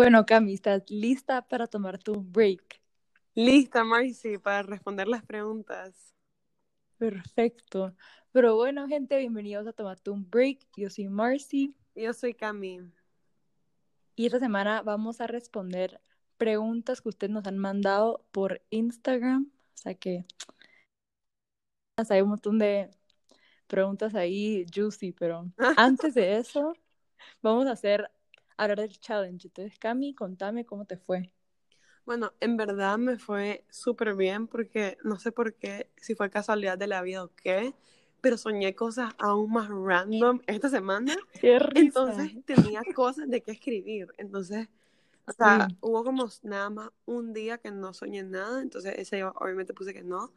Bueno, Cami, ¿estás lista para tomar tu break? Lista, Marcy, para responder las preguntas. Perfecto. Pero bueno, gente, bienvenidos a Tomar tu break. Yo soy Marcy. Yo soy Cami. Y esta semana vamos a responder preguntas que ustedes nos han mandado por Instagram. O sea que hay un montón de preguntas ahí juicy, pero antes de eso, vamos a hacer hablar del challenge. Entonces, Cami, contame cómo te fue. Bueno, en verdad me fue súper bien porque no sé por qué, si fue casualidad de la vida o qué, pero soñé cosas aún más random esta semana. Qué risa. Entonces tenía cosas de qué escribir. Entonces, o sea, hubo como nada más un día que no soñé nada, entonces ese yo obviamente puse que no.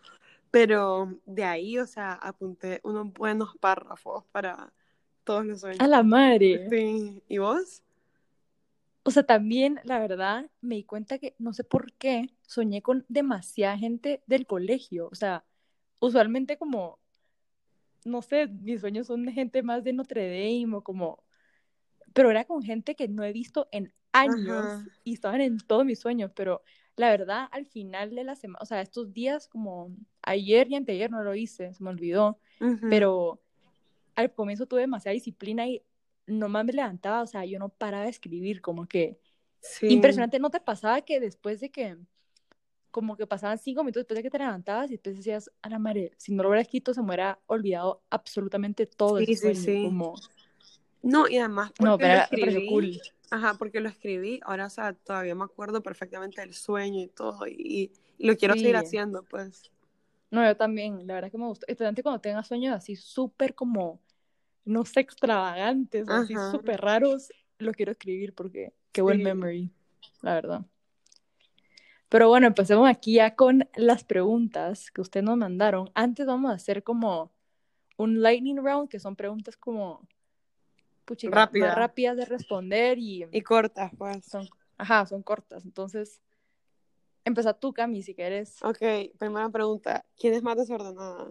Pero de ahí, o sea, apunté unos buenos párrafos para todos los sueños. A la madre. Sí. ¿Y vos? O sea, también, la verdad, me di cuenta que no sé por qué soñé con demasiada gente del colegio. O sea, usualmente como, no sé, mis sueños son de gente más de Notre Dame o como, pero era con gente que no he visto en años Ajá. y estaban en todos mis sueños, pero la verdad, al final de la semana, o sea, estos días como ayer y anteayer no lo hice, se me olvidó, pero al comienzo tuve demasiada disciplina y nomás me levantaba, o sea, yo no paraba de escribir, como que Sí. impresionante, ¿no te pasaba que después de que, como que pasaban cinco minutos después de que te levantabas y después decías, a la madre, si no lo hubiera escrito se me hubiera olvidado absolutamente todo Sí, sí, sueño, sí. como, No, y además porque no, pero lo escribí. cool. Ajá, porque lo escribí, ahora, o sea, todavía me acuerdo perfectamente del sueño y todo, y, y lo quiero seguir haciendo, pues. No, yo también, la verdad que me gustó. Especialmente cuando tengas sueños así súper como, no sé, extravagantes así súper raros, lo quiero escribir porque qué buen Sí. memory, la verdad. Pero bueno, empecemos aquí ya con las preguntas que ustedes nos mandaron. Antes vamos a hacer como un lightning round, que son preguntas como, puchica, Rápida. más rápidas de responder y Y cortas, pues. son, ajá, son cortas. Entonces, empieza tú, Cami, si quieres. Ok, primera pregunta. ¿Quién es más desordenada?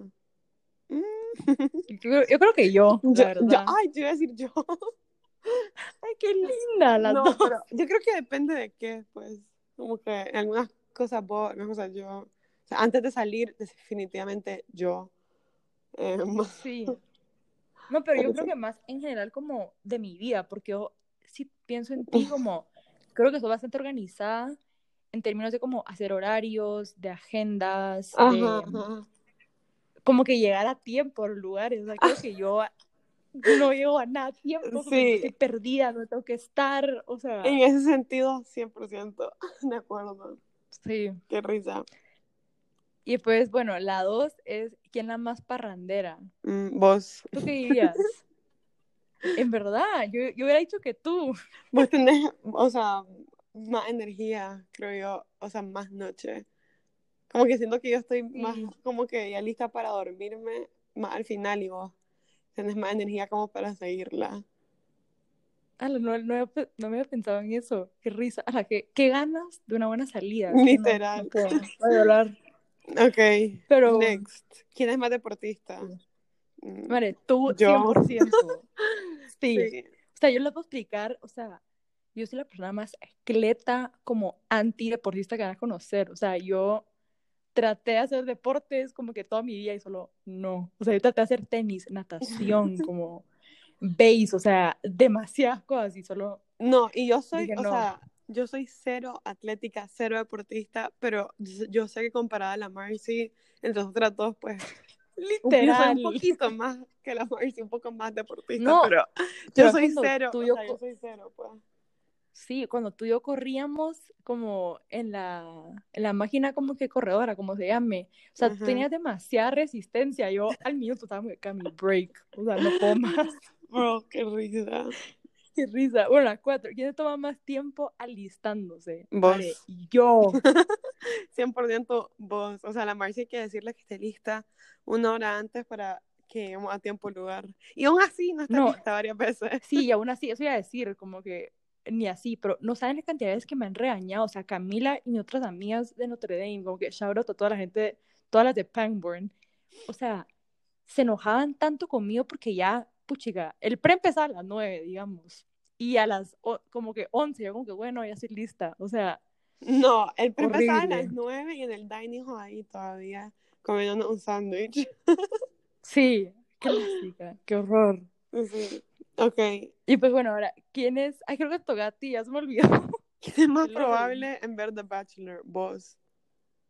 Yo, creo- yo creo que yo, la Yo, yo, ay, yo iba a decir yo. Ay, qué linda las No, dos. pero yo creo que depende de qué, pues. Como que en algunas cosas vos, en algunas cosas yo. O sea, antes de salir, definitivamente yo. Eh, Sí. No, pero yo creo que más en general como de mi vida, porque yo sí pienso en ti como, creo que soy bastante organizada en términos de como hacer horarios, de agendas, Ajá, de ajá. Como que llegar a tiempo a los lugares. O sea, creo que yo no llego a nada a tiempo, Sí. estoy perdida, no tengo que estar, o sea, En ese sentido, 100% de acuerdo. sí. Qué risa. Y pues, bueno, la dos es, ¿quién la más parrandera? Mm, vos, ¿Tú qué dirías? En verdad, yo, yo hubiera dicho que tú. vos tenés, o sea, más energía, creo yo, o sea, más noche. Como que siento que yo estoy más, Sí. como que ya lista para dormirme más al final y vos tenés más energía como para seguirla. Ala, no, no, había no me había pensado en eso. Qué risa. Ala, qué, qué ganas de una buena salida. No- Literal. No, no puedo hablar. Ok, Pero, next. ¿Quién es más deportista? Mm, madre, tú Yo. 100%. Sí. sí. O sea, yo les puedo explicar, o sea, yo soy la persona más atleta, como antideportista que van a conocer. O sea, yo traté de hacer deportes como que toda mi vida y solo no. O sea, yo traté de hacer tenis, natación, como base, o sea, demasiadas cosas y solo No, y yo soy, Dije, o no. sea, yo soy cero atlética, cero deportista, pero yo, sé que comparada a la Marcy, entre nosotras dos, pues, un, yo soy literal. un poquito más que la Marcy, un poco más deportista, No, pero yo pero soy cero, tú o yo sea, yo co- soy cero, pues. Sí, cuando tú y yo corríamos como en la, en la máquina como que corredora, como se llame. O sea, tú tenías demasiada resistencia. Yo al minuto estaba muy mi break. O sea, no puedo más. Bro, qué risa. Qué risa. Bueno, las cuatro. ¿Quién se toma más tiempo alistándose? Vos. Vale, yo. 100% vos, o sea, la Marcy hay que decirle que esté lista una hora antes para que lleguemos a tiempo lugar. Y aún así no está No. lista varias veces. Sí, y aún así, eso iba a decir, como que ni así, pero no saben la cantidad de veces que me han regañado. O sea, Camila y otras amigas de Notre Dame, como que shout out a toda la gente, todas las de Pangborn. O sea, se enojaban tanto conmigo porque ya, puchica, el pre empezaba a las nueve, digamos. y a las como que 11, yo como que bueno, ya estoy lista, o sea. No, el empezaba a las 9 y en el dining hall ahí todavía comiendo un sándwich. Sí, clásica, qué horror. Sí. Ok. Y pues bueno, ahora, ¿quién es? Ay, creo que Togati, ya se me olvidó. ¿Quién es más probable en ver The Bachelor? Vos.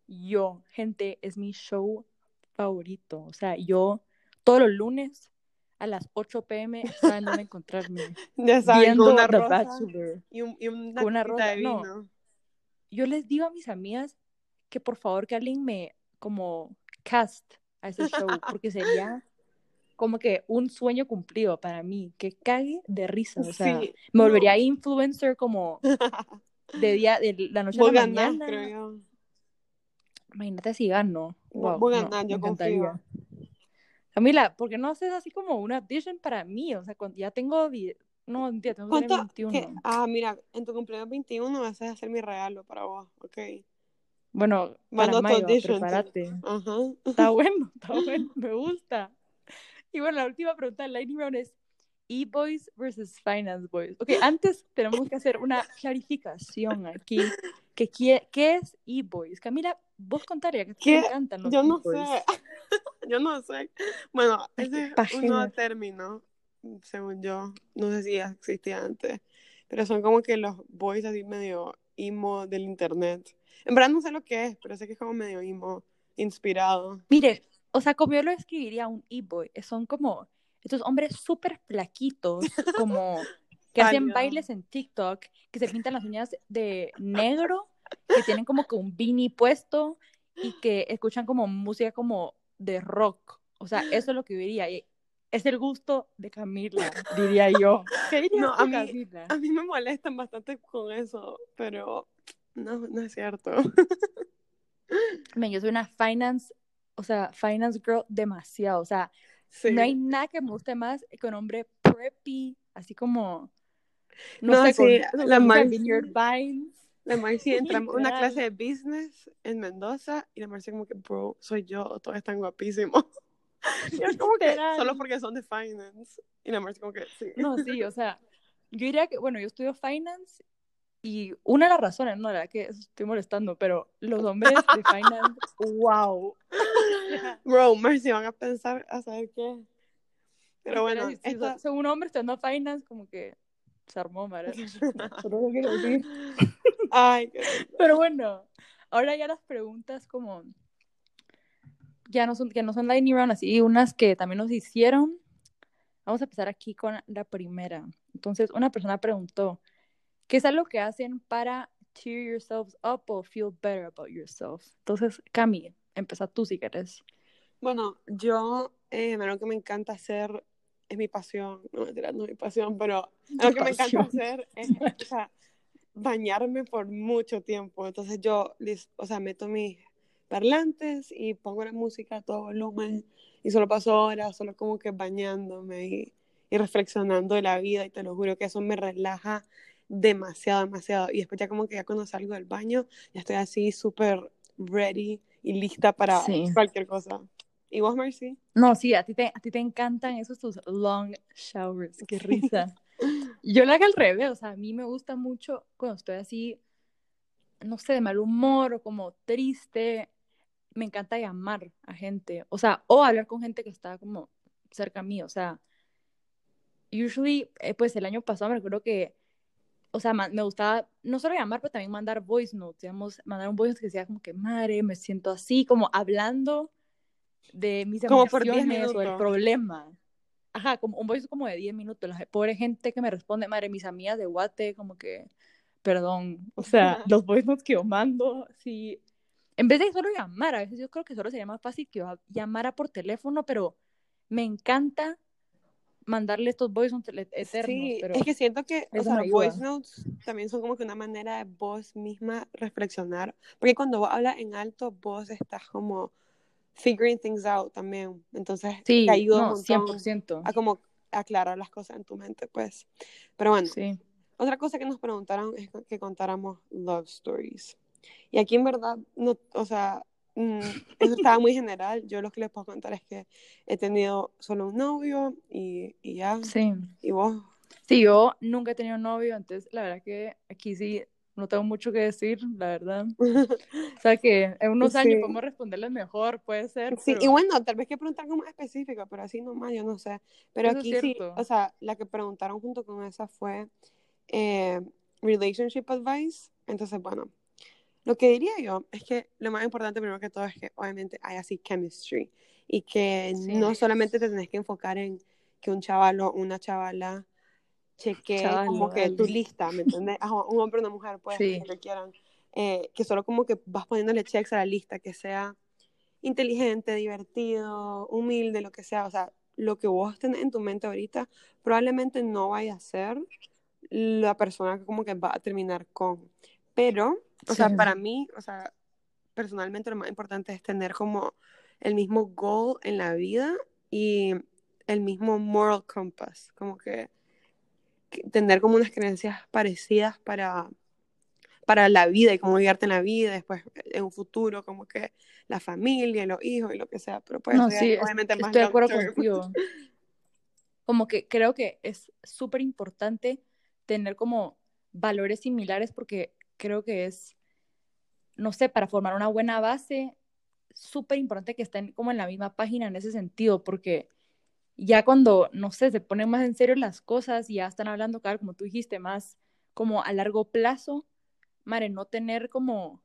Yo, gente, es mi show favorito. O sea, yo todos los lunes a las 8 pm saben dónde encontrarme. Ya saben, viendo una The rosa Bachelor. y, un, y una, de no. Yo les digo a mis amigas que por favor que alguien me como cast a ese show, porque sería como que un sueño cumplido para mí, que cague de risa, o sea, Sí, me no. volvería influencer como de día, de la noche a Vos la ganás, mañana. creo yo. Imagínate si gano. Wow, no, ganás, me yo confío. Camila, ¿por qué no haces así como una audition para mí? O sea, cuando ya tengo, no, mentira, tengo que tener ¿Cuánto? 21. qué? Ah, mira, en tu cumpleaños 21 vas a hacer mi regalo para vos, ok. Bueno, para Mando tu mayo, prepárate. Ajá. Está bueno, está bueno, me gusta. Y bueno, la última pregunta del Lightning Round es E-Boys versus Finance Boys. Ok, antes tenemos que hacer una clarificación aquí. Que, ¿Qué, qué es E-Boys? Camila, vos contaría que te encantan los Yo no sé. Yo no sé. Bueno, ese es un nuevo término, según yo. No sé si existía antes. Pero son como que los boys así medio emo del internet. En verdad no sé lo que es, pero sé que es como medio emo, inspirado. Mire, o sea, como yo lo escribiría un e-boy, son como estos hombres súper flaquitos, como que hacen bailes en TikTok, que se pintan las uñas de negro, que tienen como que un beanie puesto y que escuchan como música como de rock. O sea, eso es lo que yo diría. y Es el gusto de Camila, diría yo. ¿Qué dirías No, a mí- Camila? A mí me molestan bastante con eso, pero no, no es cierto. Men, yo soy una finance, o sea, finance girl demasiado. O sea, Sí. No hay nada que me guste más que un hombre preppy, así como, no, No, sé, sí, con, la Marcy- Vines. La Marcy entramos a una clase de business en Mendoza y la Marcy como que, bro, soy yo, todos están guapísimos. Y es como que, solo porque son de finance. Y la Marcy como que, sí. No, sí, o sea, yo diría que, bueno, yo estudio finance y una de las razones, no, la verdad que estoy molestando, pero los hombres de finance, wow. Bro, Marcy, van a pensar a saber qué. Pero bueno, si, si esta- son un hombre estudiando finance, como que se armó, Mara. Solo lo quiero decir. Ay, qué Pero bueno, ahora ya las preguntas como ya no son que no son lightning round así, unas que también nos hicieron. Vamos a empezar aquí con la primera. Entonces, una persona preguntó, ¿qué es algo que hacen para cheer yourselves up o feel better about yourself? Entonces, Cami, empezá tú si querés. Bueno, yo, eh, algo que me encanta hacer es mi pasión, no mentira, no es mi pasión, pero algo que me encanta hacer es, o sea, bañarme por mucho tiempo. Entonces yo, o sea, meto mis parlantes y pongo la música a todo volumen y solo paso horas, solo como que bañándome y, y reflexionando de la vida y te lo juro que eso me relaja demasiado, demasiado. Y después ya como que ya cuando salgo del baño, ya estoy así súper ready y lista para Sí. cualquier cosa. ¿Y vos, Mercy? No, sí, a ti te, a ti te encantan esos tus long showers, qué risa. Yo lo hago al revés, o sea, a mí me gusta mucho cuando estoy así, no sé, de mal humor o como triste, me encanta llamar a gente, o sea, o hablar con gente que está como cerca a mí, o sea, usually, eh, pues el año pasado me recuerdo que, o sea, me gustaba no solo llamar, pero también mandar voice notes, digamos, mandar un voice note que decía como que, madre, me siento así, como hablando de mis Como por 10 emociones o el problema. Ajá, como un voice como de 10 minutos. La pobre gente que me responde, madre, mis amigas de Guate, como que, perdón. O sea, los voice notes que yo mando, sí. En vez de solo llamar, a veces yo creo que solo sería más fácil que yo llamara por teléfono, pero me encanta mandarle estos voice notes le- eternos. Sí, pero es que siento que, o sea, los voice notes también son como que una manera de vos misma reflexionar, porque cuando vos hablas en alto, vos estás como figuring things out también, entonces sí, te ayuda un no, montón 100%. a como aclarar las cosas en tu mente, pues. Pero bueno, Sí. otra cosa que nos preguntaron es que contáramos love stories. Y aquí en verdad, no, o sea, mm, eso estaba muy general. Yo lo que les puedo contar es que he tenido solo un novio y, y ya. Sí. ¿Y vos? Sí, yo nunca he tenido novio, entonces la verdad que aquí sí no tengo mucho que decir, la verdad. o sea que en unos años podemos responderles mejor, puede ser. Sí, y bueno, tal vez que preguntar como específica, pero así nomás, yo no sé. Pero aquí sí, o sea, la que preguntaron junto con esa fue eh, Relationship Advice. Entonces, bueno, lo que diría yo es que lo más importante primero que todo es que obviamente hay así chemistry y que no solamente te tenés que enfocar en que un chaval o una chavala cheque como que tu lista, ¿me entiendes? un hombre o una mujer, pues, que quieran. Eh, que solo como que vas poniéndole checks a la lista, que sea inteligente, divertido, humilde, lo que sea. O sea, lo que vos tenés en tu mente ahorita probablemente no vaya a ser la persona que como que va a terminar con. Pero, o sea, para mí, o sea, personalmente lo más importante es tener como el mismo goal en la vida y el mismo moral compass, como que tener como unas creencias parecidas para, para la vida y cómo guiarte en la vida, después en un futuro, como que la familia, los hijos y lo que sea, pero pues no, sí, obviamente más Estoy de acuerdo contigo. Como que creo que es súper importante tener como valores similares porque creo que es, no sé, para formar una buena base, súper importante que estén como en la misma página en ese sentido, porque ya cuando, no sé, se ponen más en serio las cosas y ya están hablando, claro, como tú dijiste, más como a largo plazo, Mare, no tener como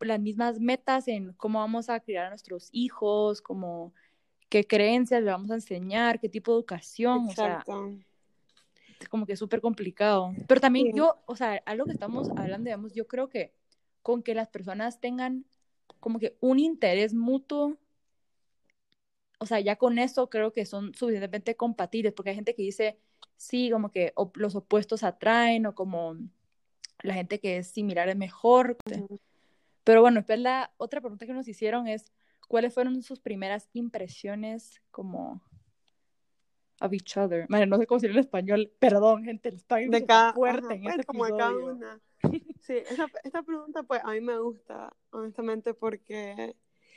las mismas metas en cómo vamos a criar a nuestros hijos, como qué creencias le vamos a enseñar, qué tipo de educación, como que súper complicado. Pero también yo, o sea, algo que estamos hablando, digamos, yo creo que con que las personas tengan como que un interés mutuo o sea, ya con eso creo que son suficientemente compatibles, porque hay gente que dice, sí, como que los opuestos atraen, o como la gente que es similar es mejor. Pero bueno, después la otra pregunta que nos hicieron es, ¿cuáles fueron sus primeras impresiones como of each other? Madre, no sé cómo decirlo en español, perdón, gente, el español de cada, fuerte en este como de cada una. Sí, esta, esta pregunta pues a mí me gusta, honestamente, porque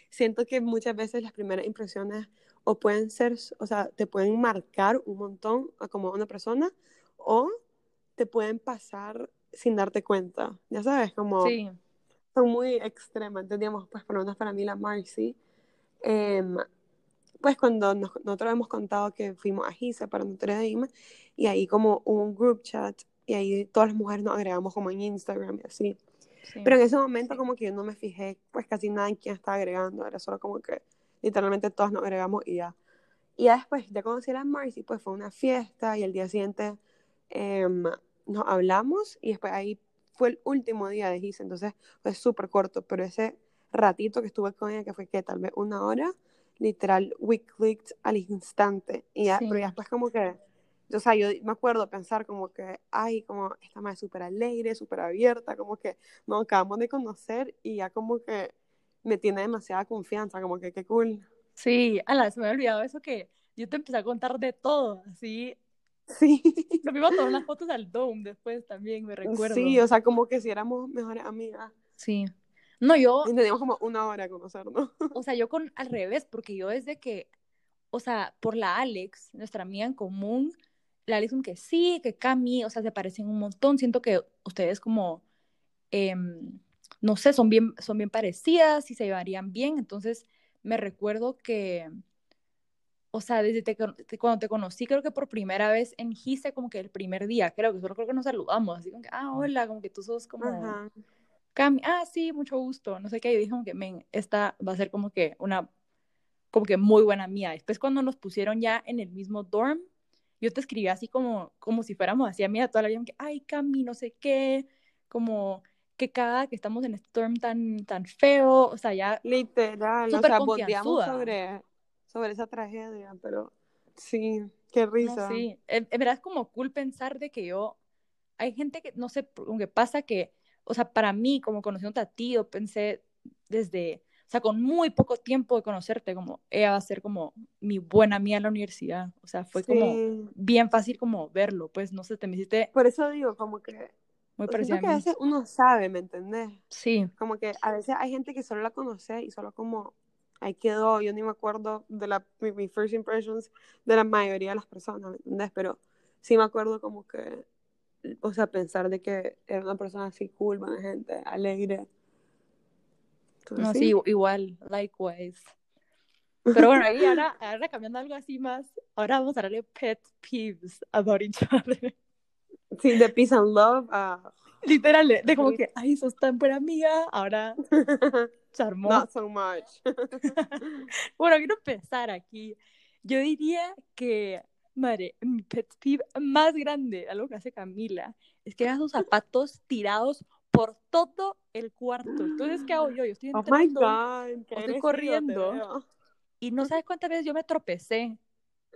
siento que muchas veces las primeras impresiones o pueden ser, o sea, te pueden marcar un montón a como una persona o te pueden pasar sin darte cuenta, ya sabes, como sí. son muy extremas, entendíamos, pues por lo menos para mí la Marcy, em, pues cuando nosotros hemos contado que fuimos a Giza para Notre Dame y ahí como un group chat y ahí todas las mujeres nos agregamos como en Instagram y así. Pero en ese momento como que yo no me fijé pues casi nada en quién estaba agregando, era solo como que literalmente todos nos agregamos y ya. Y ya después, ya conocí a la Marcy, pues fue una fiesta y el día siguiente em, nos hablamos y después ahí fue el último día de Gise, entonces fue súper corto, pero ese ratito que estuve con ella, que fue que tal vez una hora, literal, we clicked al instante. Y ya, pero ya después como que o sea, yo me acuerdo pensar como que, ay, como esta madre súper alegre, súper abierta, como que nos acabamos de conocer y ya como que me tiene demasiada confianza, como que qué cool. Sí, ala, se me había olvidado eso que yo te empecé a contar de todo, así. Sí. Nos a tomar unas fotos al Dome después también, me recuerdo. Sí, o sea, como que si éramos mejores amigas. Sí. No, yo... Y teníamos como una hora de conocernos. O sea, yo con al revés, porque yo desde que, o sea, por la Alex, nuestra amiga en común, la Alison que sí, que Cami, o sea, se parecen un montón. Siento que ustedes como, em, no sé, son bien, son bien parecidas y se llevarían bien. Entonces, me recuerdo que, o sea, desde cuando te conocí, creo que por primera vez en Gise, como que el primer día, creo que solo creo que nos saludamos, así como que, ah, hola, como que tú sos como... Cami, ah, sí, mucho gusto, no sé qué, y dije como que, men, esta va a ser como que una, como que muy buena mía. Después cuando nos pusieron ya en el mismo dorm, yo te escribí así como, como si fuéramos así a mí toda la vida, que, ay, Cami, no sé qué, como que cada que estamos en este storm tan, tan feo, o sea, ya... Literal, o sea, sobre, sobre esa tragedia, pero sí, qué risa. sí, en, verdad es como cool pensar de que yo, hay gente que, no sé, que pasa que, o sea, para mí, como conociendo a ti, yo pensé desde o sea, con muy poco tiempo de conocerte, como ella va a ser como mi buena amiga en la universidad. O sea, fue como bien fácil como verlo, pues no sé, te me hiciste... Por eso digo, como que... Muy parecido que a, veces uno sabe, ¿me entendés? Sí. Como que a veces hay gente que solo la conoce y solo como ahí quedó, yo ni me acuerdo de la, mi, first impressions de la mayoría de las personas, ¿me entendés? Pero sí me acuerdo como que, o sea, pensar de que era una persona así cool, buena gente, alegre. no, sí. igual, likewise. Pero bueno, ahí ahora, ahora cambiando algo así más, ahora vamos a darle pet peeves about each other. Sí, de peace and love a... Literal, de como que, ay, sos tan buena amiga, ahora charmó. Not so much. bueno, quiero empezar aquí. Yo diría que, madre, mi pet peeve más grande, algo que hace Camila, es que haga sus zapatos tirados por todo el cuarto. Entonces, ¿qué hago yo? Yo estoy entrando, oh my God, estoy corriendo y no sabes cuántas veces yo me tropecé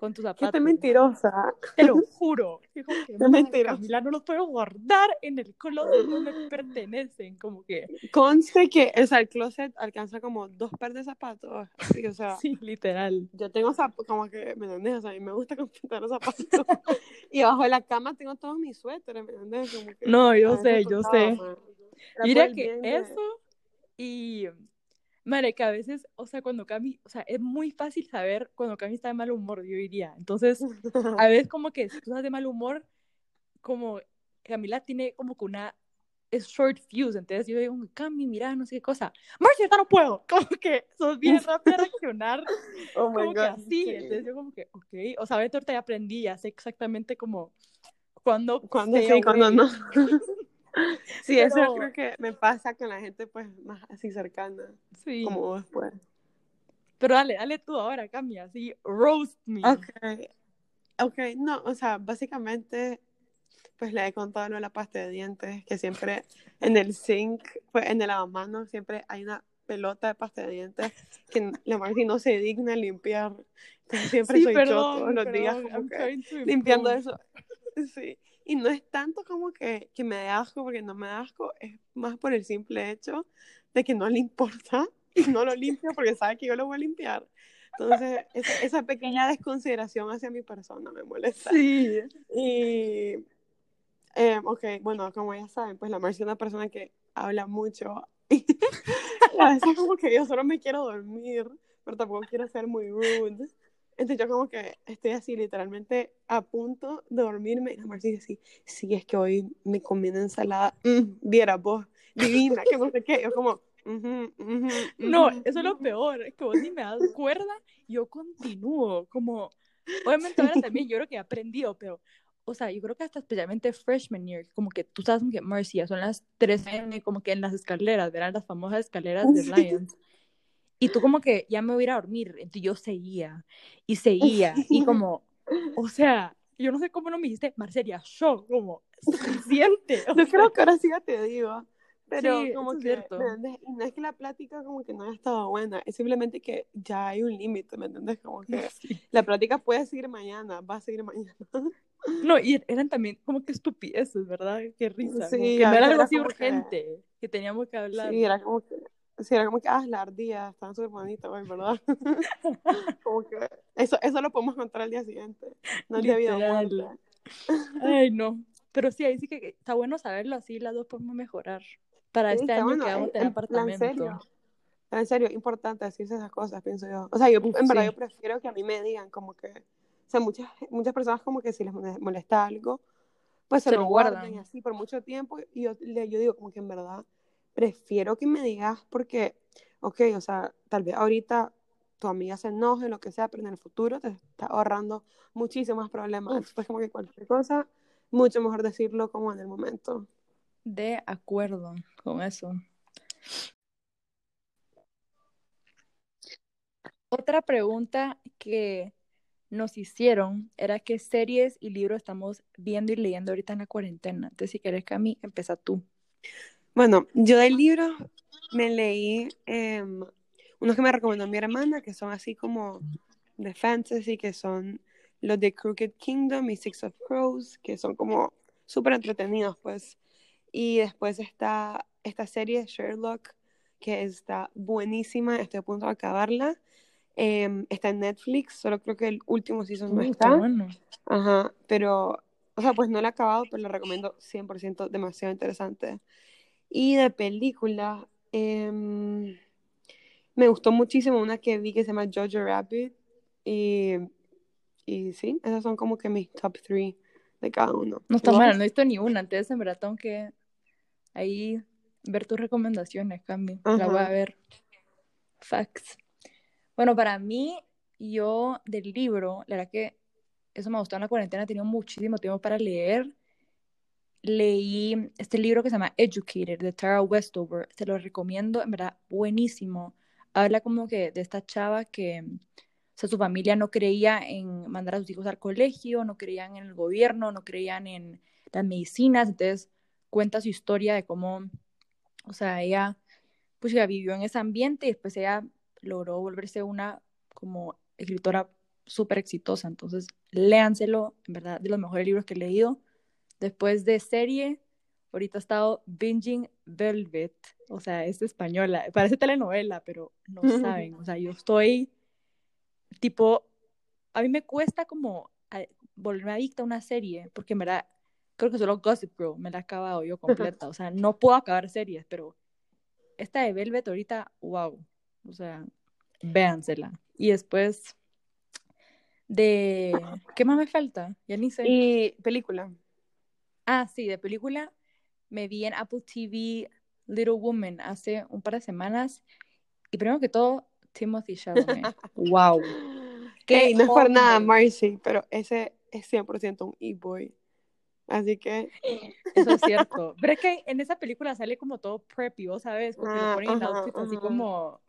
con tus zapatos. Qué mentirosa. Te lo juro. Dijo que mentira. Camila no los puedo guardar en el closet donde me pertenecen, como que. Conste que, o sea, el closet alcanza como dos pares de zapatos. Así, o sea. Sí, literal. Yo tengo zapatos, como que, ¿me entiendes? O sea, a mí me gusta comprar los zapatos. y abajo de la cama tengo todos mis suéteres, ¿me entiendes? No, yo sé, yo sé. Mira que eso y Madre, que a veces, o sea, cuando Cami, o sea, es muy fácil saber cuando Cami está de mal humor, yo diría. Entonces, a veces como que si tú estás de mal humor, como Camila tiene como que una es short fuse, entonces yo digo, Cami, mira, no sé qué cosa. Marcia, no puedo. Como que sos bien rápida a reaccionar. oh my como God, que así. Entonces yo como que, ok. O sea, ahorita ya aprendí, ya sé exactamente como cuando. Cuando sí, cuando no. Sí, eso creo que me pasa con la gente pues más así cercana. Sí. Como vos pues. Pero dale, dale tú ahora, cambia, así, roast me. Ok. Ok, no, o sea, básicamente, pues le he contado lo de la pasta de dientes, que siempre en el sink, pues en el lavamanos, siempre hay una pelota de pasta de dientes que la Marcy no se digna limpiar. Entonces siempre soy yo todos los días como que limpiando eso. Sí. Y no es tanto como que, que me dé asco, porque no me da asco, es más por el simple hecho de que no le importa y no lo limpio porque sabe que yo lo voy a limpiar. Entonces, esa, esa pequeña desconsideración hacia mi persona me molesta. Sí. Y, eh, ok, bueno, como ya saben, pues la Marcia es una persona que habla mucho. Y a veces como que yo solo me quiero dormir, pero tampoco quiero ser muy rude. Entonces yo como que estoy así literalmente a punto de dormirme. Y la Marcia dice así, sí, es que hoy me comí una ensalada, mm, viera vos, divina, que no sé qué, yo como, no, eso es lo peor, es que vos ni me das cuerda, yo continúo, como, obviamente ahora también yo creo que he aprendido, pero, o sea, yo creo que hasta especialmente freshman year, como que tú sabes que Marcia son las 3 m como que en las escaleras, verán las famosas escaleras de Lions. Y tú como que ya me voy a ir a dormir, entonces yo seguía y seguía y como, o sea, yo no sé cómo no me dijiste, Marcelia, yo como, suficiente. Yo creo que ahora sí ya te digo, pero como que, cierto. No es que la plática como que no haya estado buena, es simplemente que ya hay un límite, ¿me entiendes? Como que la plática puede seguir mañana, va a seguir mañana. No, y eran también como que estupideces, ¿verdad? Qué risa. Sí, que no era algo así urgente, que... teníamos que hablar. Sí, era como que Sí, era como que, ah, la ardilla, están súper bonitas, güey, ¿verdad? como que eso, eso lo podemos contar al día siguiente, no el día de Ay, no. Pero sí, ahí sí que está bueno saberlo, así las dos podemos mejorar para este año que vamos a tener apartamento. En serio, en serio, importante decirse esas cosas, pienso yo. O sea, yo en verdad yo prefiero que a mí me digan como que, o sea, muchas, muchas personas como que si les molesta algo, pues se, lo guardan y así por mucho tiempo. Y yo, yo digo como que en verdad prefiero que me digas porque, ok, o sea, tal vez ahorita tu amiga se enoje, lo que sea, pero en el futuro te está ahorrando muchísimos problemas. Después, como que cualquier cosa, mucho mejor decirlo como en el momento. De acuerdo con eso. Otra pregunta que nos hicieron era qué series y libros estamos viendo y leyendo ahorita en la cuarentena. Entonces, si quieres, Cami, empieza tú. Bueno, yo del libro me leí em, unos que me recomendó mi hermana, que son así como de fantasy, que son los de Crooked Kingdom y Six of Crows, que son como súper entretenidos, pues. Y después está esta serie Sherlock, que está buenísima, estoy a punto de acabarla. Em, está en Netflix, solo creo que el último season no está. Bueno. Ajá, pero, o sea, pues no la he acabado, pero la recomiendo 100%, demasiado interesante. Y de película, em, me gustó muchísimo una que vi que se llama Jojo Rabbit. Y, y sí, esas son como que mis top three de cada uno. No está mal, no he visto ni una, entonces en verdad tengo que ahí ver tus recomendaciones, Cami. La voy a ver. Facts. Bueno, para mí, yo del libro, la verdad que eso me gustó en la cuarentena, he tenido muchísimo tiempo para leer. Leí este libro que se llama Educated de Tara Westover, se lo recomiendo, en verdad, buenísimo. Habla como que de esta chava que, o sea, su familia no creía en mandar a sus hijos al colegio, no creían en el gobierno, no creían en las medicinas, entonces cuenta su historia de cómo, o sea, ella, pues ya vivió en ese ambiente y después ella logró volverse una como escritora súper exitosa. Entonces, léanselo, en verdad, de los mejores libros que he leído. Después de serie, ahorita he estado binging Velvet, o sea, es española, parece telenovela, pero no saben, o sea, yo estoy tipo, a mí me cuesta como volverme adicta a una serie, porque en verdad, creo que solo Gossip Girl me la he acabado yo completa, o sea, no puedo acabar series, pero esta de Velvet ahorita, wow, o sea, véansela. Y después de... ¿Qué más me falta? Ya ni sé. Y película. Ah, sí, de película me vi en Apple TV Little Woman hace un par de semanas. Y primero que todo, Timothy Chalamet. wow. Que no es por nada, Marcy, pero ese es 100% un e-boy. Así que. Eso es cierto. Pero es que en esa película sale como todo preppy, ¿sabes? Porque lo ah, ponen en outfits así como.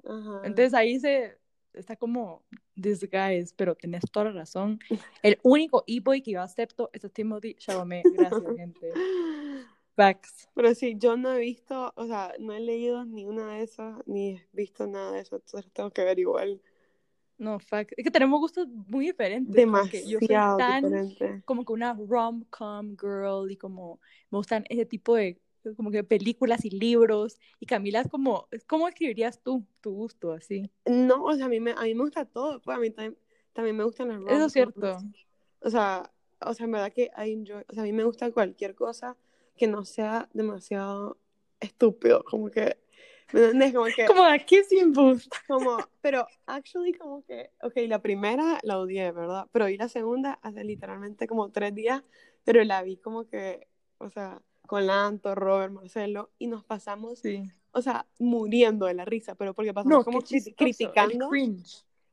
Entonces ahí se. Está como disguise, pero tenés toda la razón. El único e-boy que yo acepto es Timothy Chalamet. Gracias, gente. Facts. Pero sí, yo no he visto, o sea, no he leído ni una de esas, ni he visto nada de eso, entonces tengo que ver igual. No, fact. Es que tenemos gustos muy diferentes. Demasiado yo soy tan como que una rom-com girl y como me gustan ese tipo de como que películas y libros. Y Camila es como, ¿cómo escribirías tú tu gusto así? No, o sea, a mí me, a mí me gusta todo. Pues a mí también, también me gustan las rom Eso es cierto. O sea, o sea, en verdad que I enjoy, o sea, a mí me gusta cualquier cosa que no sea demasiado estúpido, como que ¿Me Como que. Como aquí sin boost. Como, pero, actually, como que. Ok, la primera la odié, ¿verdad? Pero vi la segunda hace literalmente como tres días, pero la vi como que. O sea, con Lanto, Robert, Marcelo, y nos pasamos. Sí. O sea, muriendo de la risa, pero porque pasamos como criticando.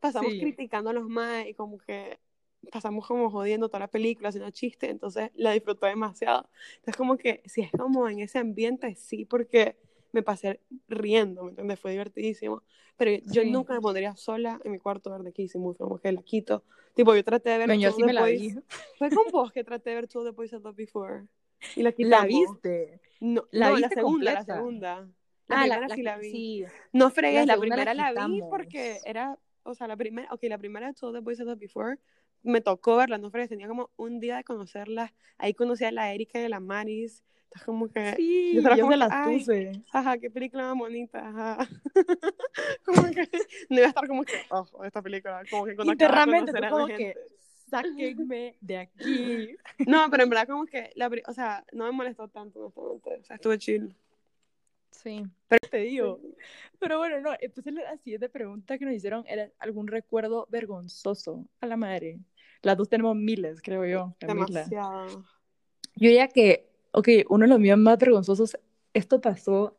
Pasamos criticando a los más y como que pasamos como jodiendo toda la película, haciendo chistes, entonces la disfruté demasiado. Entonces como que si es como en ese ambiente, sí, porque me pasé riendo, ¿me entiendes? Fue divertidísimo. Pero yo nunca me pondría sola en mi cuarto a ver de Kissing Booth, como que la quito. Tipo, yo traté de ver... Pero yo sí me la vi. Fue con vos que traté de ver Two the Boys I Loved Before. Y la. ¿La viste? No, la, no, la segunda, la segunda. La ah, primera la, sí la vi. Sí. No fregues, la, primera la, vi porque era, o sea, la primera, ok, la primera de Two the Boys Loved Before me tocó verla, no fregues, tenía como un día de conocerla. Ahí conocí a la Erika y a la Maris Estás como que. Sí, yo, yo las puse. Ajá, qué película más bonita. Ajá. como que. No iba a estar como que. Oh, esta película. Como que cuando Internamente, como que. Sáquenme de aquí. No, pero en verdad, como que. La, o sea, no me molestó tanto, O sea, estuve chill. Sí, pero te digo. Pero bueno, no, entonces la siguiente pregunta que nos hicieron era algún recuerdo vergonzoso a la madre. Las dos tenemos miles, creo yo. Demasiado. Yo diría que ok, uno de los míos más vergonzosos, esto pasó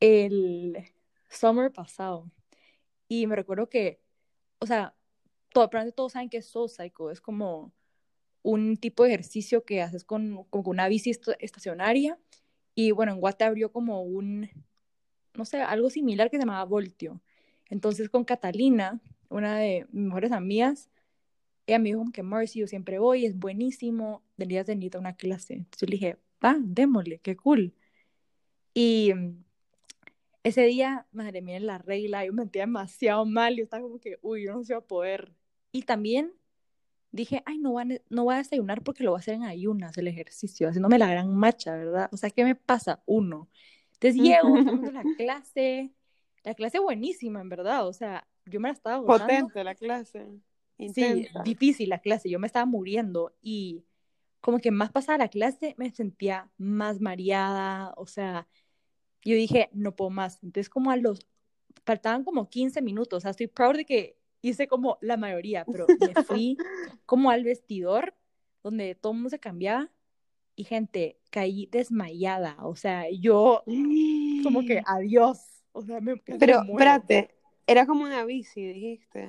el summer pasado. Y me recuerdo que, o sea, todo, todos saben que es Soul Psycho, es como un tipo de ejercicio que haces con, con una bici estacionaria. Y bueno, en Guate abrió como un, no sé, algo similar que se llamaba Voltio. Entonces con Catalina, una de mis mejores amigas, ella me dijo que Marcy, yo siempre voy, es buenísimo, deberías venir a una clase. Entonces yo le dije, va, démosle, qué cool. Y mm, ese día, madre mía, en la regla, yo me sentía demasiado mal, yo estaba como que, uy, yo no sé a poder. Y también dije, ay, no voy, a, no voy a desayunar porque lo voy a hacer en ayunas, el ejercicio, haciéndome la gran macha, ¿verdad? O sea, ¿qué me pasa? Uno. Entonces llego, a la clase, la clase buenísima, en verdad, o sea, yo me la estaba. Potente la clase. Sí, difícil la clase, yo me estaba muriendo y como que más pasada la clase me sentía más mareada, o sea, yo dije, no puedo más. Entonces como a los, faltaban como 15 minutos, o sea, estoy proud de que hice como la mayoría, pero me fui como al vestidor donde todo el mundo se cambiaba y gente, caí desmayada, o sea, yo como que adiós, o sea, me Pero espérate, era como una bici, dijiste.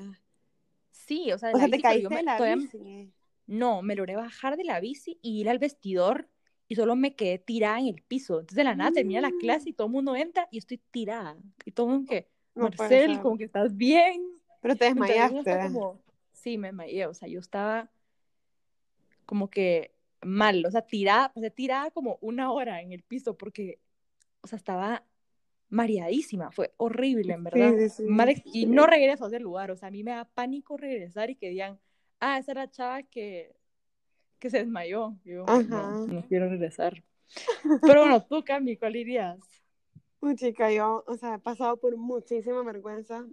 Sí, o sea, o sea, te caíste de la bici. No, me logré bajar de la bici y ir al vestidor y solo me quedé tirada en el piso. Entonces de la nada termina la clase y todo el mundo entra y estoy tirada. Y todo el mundo que, Marcel, como que estás bien. Pero te desmayaste. Sí, me desmayé, o sea, yo estaba como que mal, o sea, tirada, pasé tirada como una hora en el piso porque, o sea, estaba mareadísima, fue horrible, en verdad. y no regreso a ese lugar, o sea, a mí me da pánico regresar y que digan, ah, esa era la chava que, que se desmayó. Yo no, no, quiero regresar. Pero bueno, tú, Cami, ¿cuál irías? Uy, chica, yo, o sea, he pasado por muchísima vergüenza,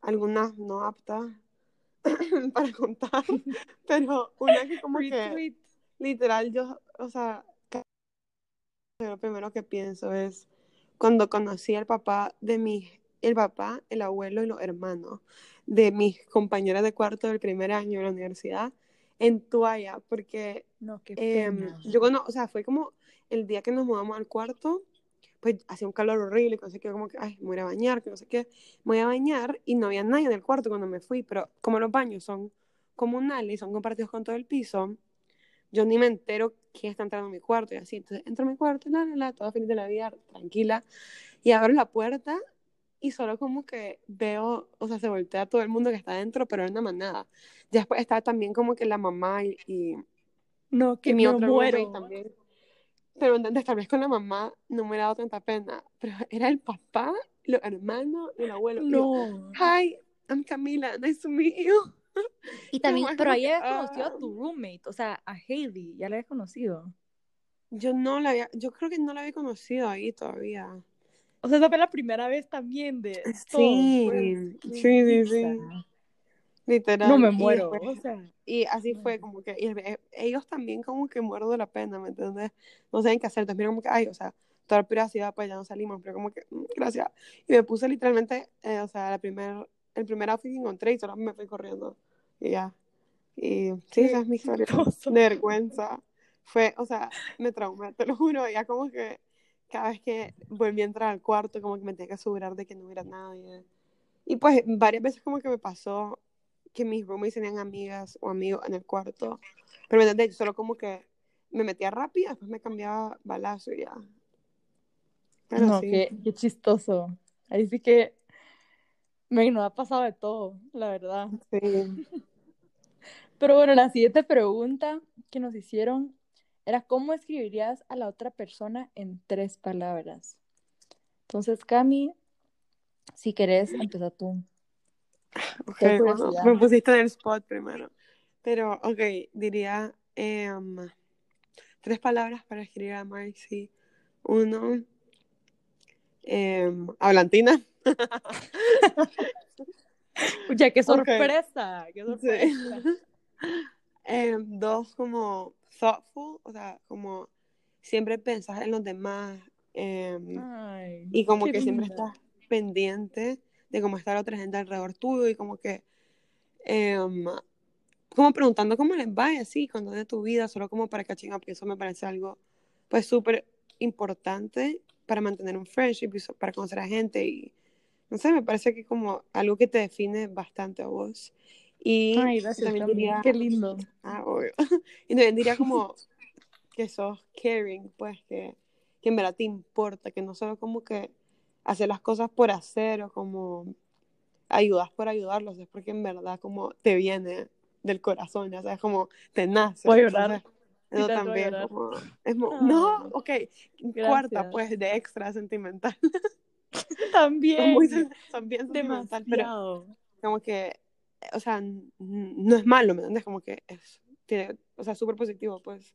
algunas no aptas para contar, pero una que como que, literal, yo, o sea, lo primero que pienso es cuando conocí al papá de mi, el papá, el abuelo y los hermanos de mis compañeras de cuarto del primer año de la universidad en toalla, porque no, qué em, yo cuando, o sea, fue como el día que nos mudamos al cuarto, pues hacía un calor horrible, no sé qué, como que, ay, me voy a bañar, que no sé qué, me voy a bañar y no había nadie en el cuarto cuando me fui, pero como los baños son comunales y son compartidos con todo el piso, yo ni me entero quién está entrando a mi cuarto y así, entonces entro a mi cuarto, la, la, la, toda feliz de la vida, tranquila, y abro la puerta y solo como que veo, o sea, se voltea todo el mundo que está adentro, pero no más nada. Después está también como que la mamá y, no, que mi otro muero. también. Pero entonces tal vez con la mamá no me ha dado tanta pena, pero era el papá, los hermanos y el abuelo. No. Hi, I'm Camila, nice to meet you. Y también, pero ahí habías conocido a ah". tu roommate, o sea, a Hailey, ¿ya la habías conocido? Yo no la había, yo creo que no la había conocido ahí todavía. O sea, esa fue la primera vez también de. Sí, sí, sí, sí. Literal. No me muero. Y, o sea, y así fue como que ellos también como que muero de la pena, ¿me entiendes? No saben qué hacer. Entonces, mira como que, ay, o sea, toda la privacidad, pues ya no salimos, pero como que, mm, gracias. Y me puse literalmente, eh, o sea, la primer, el primer outfit que encontré y solo me fui corriendo. Y ya. Y sí, esa es mi historia. De vergüenza. Fue, o sea, me traumé, te lo juro. Ya como que cada vez que volví a entrar al cuarto, como que me tenía que asegurar de que no hubiera nadie. Y pues varias veces como que me pasó que mis roommates tenían amigas o amigos en el cuarto. Pero me entendí, solo como que me metía rápido, después me cambiaba balazo y ya. Pero no, qué, qué, chistoso. Ahí sí que me no ha pasado de todo, la verdad. Sí. Pero bueno, la siguiente pregunta que nos hicieron era cómo escribirías a la otra persona en tres palabras. Entonces, Cami, si querés, empieza tú. Okay, me pusiste en el spot primero. Pero, ok, diría em, tres palabras para escribir a Marcy. Uno, eh, hablantina. Escucha, qué sorpresa, qué sorpresa. Em, dos, como thoughtful, o sea, como siempre pensar en los demás em, y como que siempre estás pendiente de cómo está la otra gente alrededor tuyo y como que em, como preguntando cómo les va y así, cuando de tu vida, solo como para catching up, eso me parece algo pues súper importante para mantener un friendship y para conocer a gente y no sé, me parece que como algo que te define bastante a vos. Y Ay, gracias, también diría, qué lindo. Ah, obvio. Y también diría como que sos caring, pues que, que en verdad te importa, que no solo como que hacer las cosas por hacer o como ayudas por ayudarlos, es porque en verdad como te viene del corazón, ya sabes, como te nace. Voy a llorar. Eso también, como, es no, ok, cuarta pues de extra sentimental. también. Muy, también sentimental, pero como que o sea, no es malo, ¿me entiendes? Como que es, tiene, o sea, súper positivo, pues.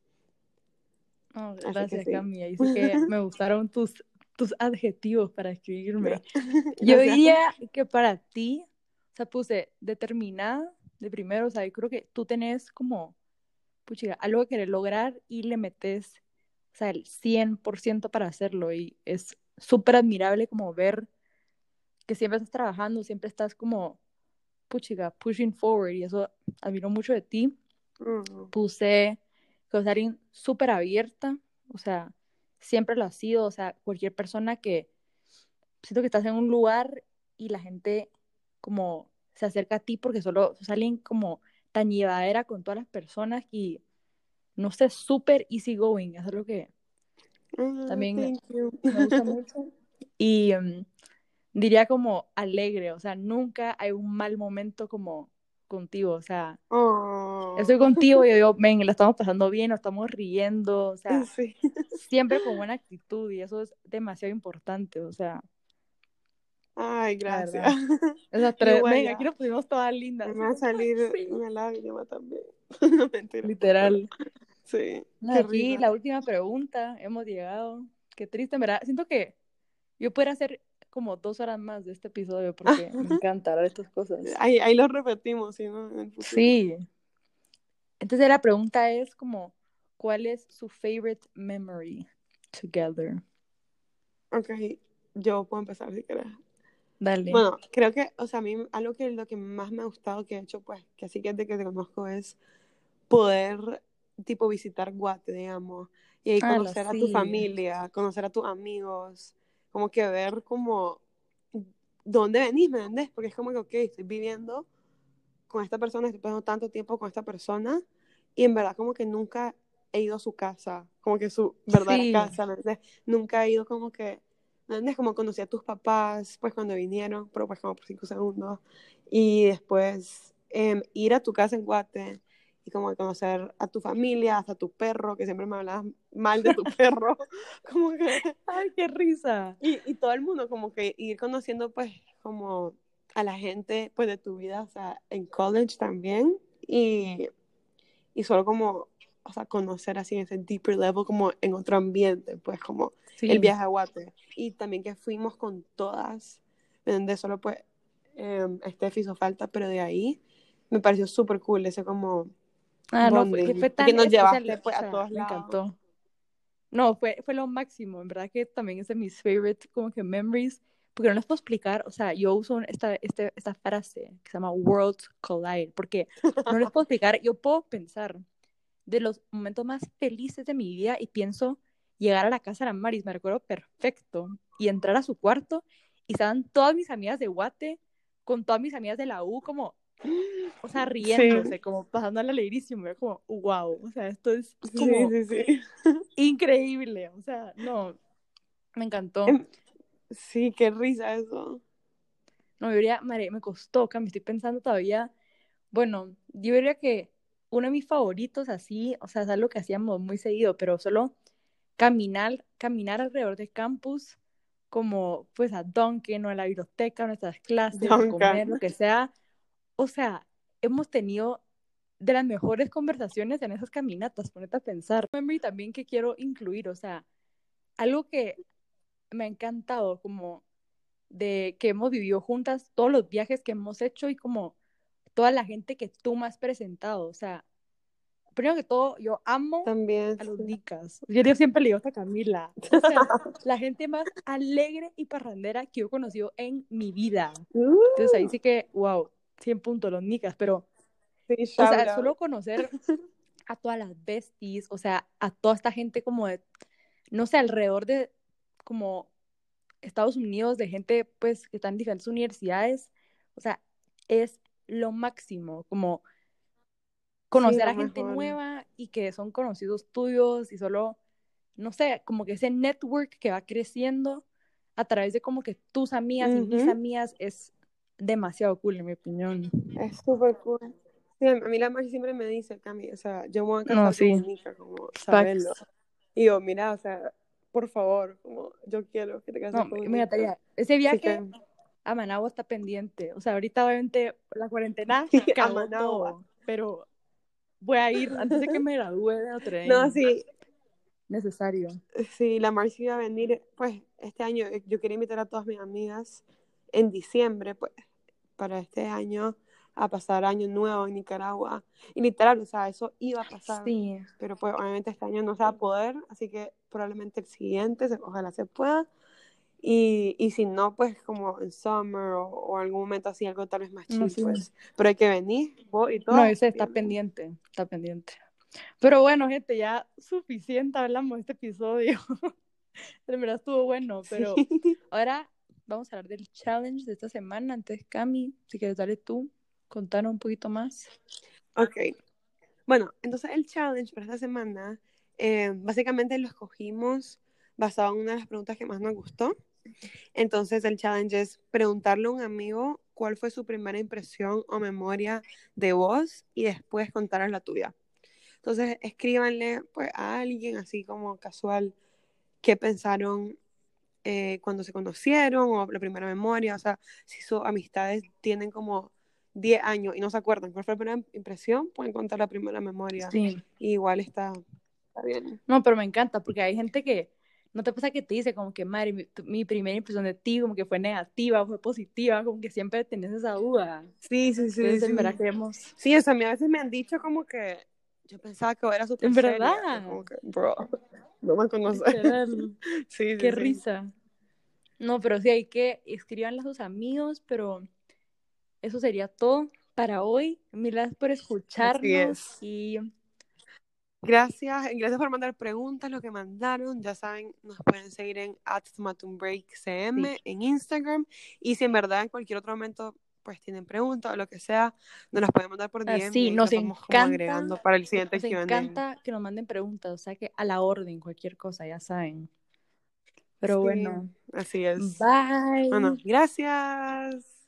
gracias, Cami. Ahí sí que me gustaron tus, tus adjetivos para escribirme. Yo diría que para ti, o sea, puse determinada de primero, o sea, yo creo que tú tenés como, puchiga, algo que querer lograr y le metes, o sea, el 100% para hacerlo y es súper admirable como ver que siempre estás trabajando, siempre estás como puchiga, pushing forward, y eso admiro mucho de ti. Mm. Puse que alguien súper abierta, o sea, siempre lo ha sido, o sea, cualquier persona que siento que estás en un lugar y la gente como se acerca a ti porque solo sos alguien como tan llevadera con todas las personas y no sé, súper easy going, eso es lo que Ah, también me gusta mucho. Y em, diría como alegre, o sea, nunca hay un mal momento como contigo, o sea, Oh, estoy contigo y yo digo, ven, la estamos pasando bien, nos estamos riendo, o sea, sí. siempre con buena actitud y eso es demasiado importante, o sea, Ay, gracias. tres, ya. aquí nos pusimos todas lindas. Me va a salir Sí, una lágrima también. Mentira. literal. Sí, aquí la última pregunta, hemos llegado. Qué triste, en verdad. Siento que yo podría hacer como dos horas más de este episodio porque me encanta hablar de estas cosas. Ahí, ahí lo repetimos, ¿sí, no? En el. Sí. Entonces la pregunta es como, ¿cuál es su favorite memory together? Ok, yo puedo empezar si quieres. Dale. Bueno, creo que, o sea, a mí algo que lo que más me ha gustado que he hecho, pues, que así que desde que te conozco es poder, tipo, visitar Guate, digamos, y ahí Ah, conocer a tu sí. familia, conocer a tus amigos, como que ver como dónde venís, ¿me entendés? Porque es como que, ok, estoy viviendo con esta persona, estoy pasando tanto tiempo con esta persona, y en verdad como que nunca he ido a su casa, como que su verdadera Sí. casa, ¿me entiendes? Nunca he ido como que, ¿me entiendes? Como conocí a tus papás, pues cuando vinieron, pero pues como por cinco segundos, y después em, ir a tu casa en Guate, y como que conocer a tu familia, hasta tu perro, que siempre me hablabas mal de tu perro, como que Ay, qué risa. y, y todo el mundo, como que ir conociendo, pues, como a la gente, pues, de tu vida, o sea, en college también, y, y solo como, o sea, conocer así en ese deeper level, como en otro ambiente, pues, como Sí. el viaje a Guate. Y también que fuimos con todas, donde solo, pues, eh, hizo falta, pero de ahí me pareció súper cool ese como Ah, no, fue, que fue tan que nos llevaste, pues, a todos me lados. encantó. No, fue, fue lo máximo, en verdad que también es de mis favorite como que memories, porque no les puedo explicar, o sea, yo uso esta, este, esta frase que se llama Worlds Collide, porque no les puedo explicar, yo puedo pensar de los momentos más felices de mi vida y pienso llegar a la casa de la Maris, me recuerdo perfecto, y entrar a su cuarto y estaban todas mis amigas de Guate con todas mis amigas de la U como, o sea, riéndose, como pasándola alegrísimo, era como, wow, o sea, esto es como Sí, sí, sí. increíble, o sea, no, me encantó. Em, Sí, qué risa eso. No, yo diría, madre, me costó, me estoy pensando todavía, bueno, yo diría que uno de mis favoritos así, o sea, es algo que hacíamos muy seguido, pero solo caminar, caminar alrededor del campus, como pues a Dunkin' o a la biblioteca, a nuestras clases, a comer, lo que sea. O sea, hemos tenido de las mejores conversaciones en esas caminatas, ponete a pensar. Memory también que quiero incluir, o sea, algo que me ha encantado, como de que hemos vivido juntas, todos los viajes que hemos hecho y como toda la gente que tú me has presentado, o sea, primero que todo, yo amo También. a los sí. nicas. Yo digo- siempre le digo a Camila, o sea, la gente más alegre y parrandera que yo he conocido en mi vida. Entonces ahí sí que, wow, 100 puntos los nicas, pero, sí, o sea, solo conocer a todas las besties, o sea, a toda esta gente como de, no sé, alrededor de como Estados Unidos, de gente pues que está en diferentes universidades, o sea, es lo máximo, como conocer lo a gente mejor. nueva y que son conocidos tuyos y solo, no sé, como que ese network que va creciendo a través de como que tus amigas y mis amigas es demasiado cool en mi opinión. Es súper cool. Sí, a mí la Mari siempre me dice, Cami, o sea, yo me voy a casar No, con sí. Como, saberlo. Y yo, mira, o sea, por favor, como, yo quiero que te cases No, con Mónica. encantaría. Ese viaje a Managua está pendiente. O sea, ahorita obviamente la cuarentena Sí, a Managua. todo, pero voy a ir antes de que me gradúe de Dame. no, sí, Necesario. sí, la Marci iba a venir, pues, este año, yo quería invitar a todas mis amigas en diciembre, pues, para este año, a pasar año nuevo en Nicaragua. Y literal, o sea, eso iba a pasar. Sí. pero pues obviamente este año no se va a poder, así que probablemente el siguiente, ojalá se pueda. Y, y si no, pues como en summer o, o algún momento así, algo tal vez más chill, sí. pues. Pero hay que venir, vos y todo. No, ese está pendiente, está pendiente. Pero bueno, gente, ya suficiente hablamos de este episodio. de verdad estuvo bueno, pero ahora vamos a hablar del challenge de esta semana. Antes, Cami, si quieres darle tú, contanos un poquito más. Ok. Bueno, entonces el challenge para esta semana, eh, básicamente lo escogimos basado en una de las preguntas que más nos gustó. Entonces el challenge es preguntarle a un amigo cuál fue su primera impresión o memoria de vos y después contar la tuya. Entonces escríbanle pues, a alguien así como casual qué pensaron eh, cuando se conocieron o la primera memoria, o sea, si sus amistades tienen como 10 años y no se acuerdan cuál fue la primera impresión, pueden contar la primera memoria. Sí. igual está, está bien. No, pero me encanta porque hay gente que ¿No te pasa que te dice como que, madre, mi, primera impresión de ti como que fue negativa, fue positiva, como que siempre tenés esa duda? Sí, sí, sí. Entonces, sí. en verdad queremos... Sí, eso a mí a veces me han dicho como que yo pensaba que era súper ¿En verdad? Como que, bro, no me conoces. sí, sí, Qué risa. No, pero sí hay que escriban a sus amigos, pero eso sería todo para hoy. Mil gracias por escucharnos y Gracias, gracias por mandar preguntas, lo que mandaron. Ya saben, nos pueden seguir en CM en Instagram. Y si en verdad en cualquier otro momento pues tienen preguntas o lo que sea, nos las pueden mandar por DM. Sí, nos encanta, agregando para el siguiente Nos encanta que nos manden preguntas, o sea que a la orden, cualquier cosa, ya saben. Pero bueno. Así es. Bye. Bueno, gracias.